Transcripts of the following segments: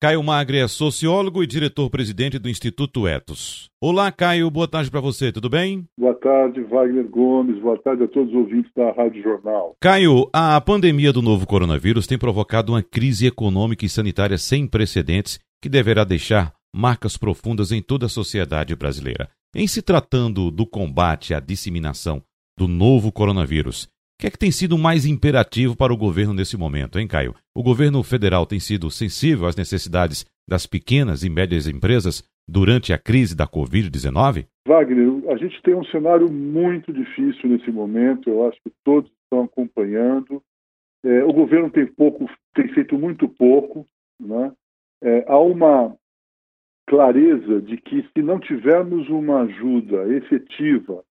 Caio Magre é sociólogo e diretor-presidente do Instituto Etos. Olá, Caio, boa tarde para você, tudo bem? Boa tarde, Wagner Gomes, boa tarde a todos os ouvintes da Rádio Jornal. Caio, a pandemia do novo coronavírus tem provocado uma crise econômica e sanitária sem precedentes que deverá deixar marcas profundas em toda a sociedade brasileira. Em se tratando do combate à disseminação do novo coronavírus, o que é que tem sido mais imperativo para o governo nesse momento, hein, Caio? O governo federal tem sido sensível às necessidades das pequenas e médias empresas durante a crise da Covid-19? Wagner, a gente tem um cenário muito difícil nesse momento, eu acho que todos estão acompanhando. É, o governo tem pouco, tem feito muito pouco, né? É, há uma clareza de que se não tivermos uma ajuda efetiva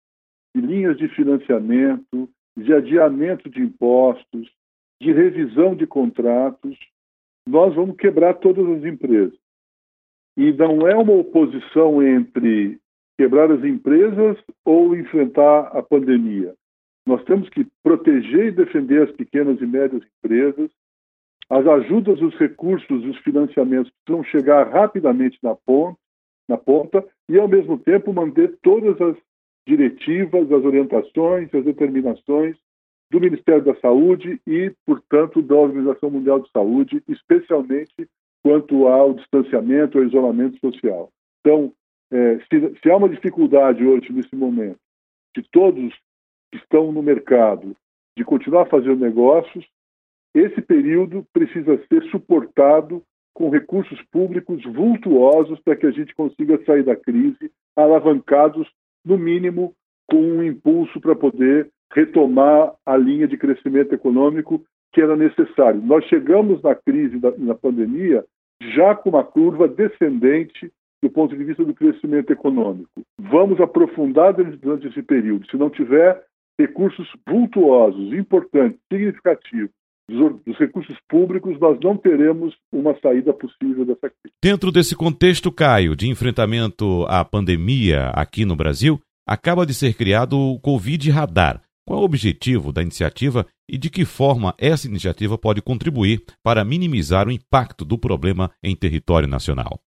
de linhas de financiamento, de adiamento de impostos, de revisão de contratos, nós vamos quebrar todas as empresas. E não é uma oposição entre quebrar as empresas ou enfrentar a pandemia. Nós temos que proteger e defender as pequenas e médias empresas. As ajudas, os recursos, os financiamentos precisam chegar rapidamente na ponta, na ponta e, ao mesmo tempo, manter todas as diretivas, as orientações, as determinações do Ministério da Saúde e, portanto, da Organização Mundial de Saúde, especialmente quanto ao distanciamento, ao isolamento social. Então, é, se, se há uma dificuldade hoje, nesse momento, de todos que estão no mercado, de continuar fazendo negócios, esse período precisa ser suportado com recursos públicos vultuosos para que a gente consiga sair da crise alavancados no mínimo, com um impulso para poder retomar a linha de crescimento econômico que era necessário. Nós chegamos na crise, da, na pandemia, já com uma curva descendente do ponto de vista do crescimento econômico. Vamos aprofundar durante esse período. Se não tiver recursos vultuosos, importantes, significativos, dos recursos públicos, nós não teremos uma saída possível dessa crise. Dentro desse contexto, Caio, de enfrentamento à pandemia aqui no Brasil, acaba de ser criado o Covid Radar. Qual é o objetivo da iniciativa e de que forma essa iniciativa pode contribuir para minimizar o impacto do problema em território nacional?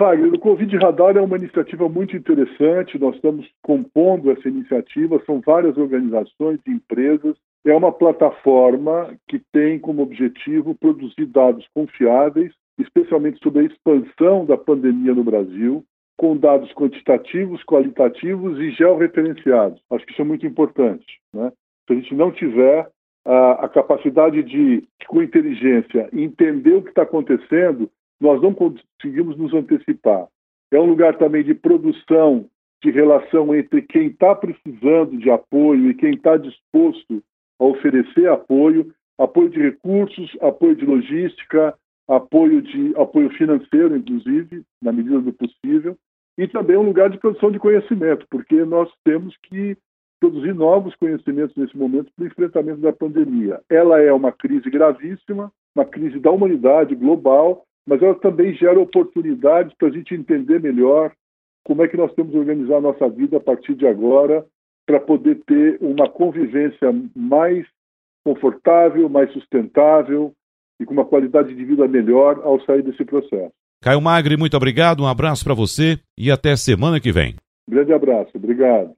Wagner, o Covid Radar é uma iniciativa muito interessante. Nós estamos compondo essa iniciativa, são várias organizações e empresas é uma plataforma que tem como objetivo produzir dados confiáveis, especialmente sobre a expansão da pandemia no Brasil, com dados quantitativos, qualitativos e georreferenciados. Acho que isso é muito importante. Né? Se a gente não tiver a, a capacidade de, com inteligência, entender o que está acontecendo, nós não conseguimos nos antecipar. É um lugar também de produção de relação entre quem está precisando de apoio e quem está disposto a oferecer apoio, apoio de recursos, apoio de logística, apoio de apoio financeiro, inclusive, na medida do possível, e também um lugar de produção de conhecimento, porque nós temos que produzir novos conhecimentos nesse momento para o enfrentamento da pandemia. Ela é uma crise gravíssima, uma crise da humanidade global, mas ela também gera oportunidades para a gente entender melhor como é que nós temos que organizar a nossa vida a partir de agora para poder ter uma convivência mais confortável, mais sustentável e com uma qualidade de vida melhor ao sair desse processo. Caio Magri, muito obrigado, um abraço para você e até semana que vem. Grande abraço, obrigado.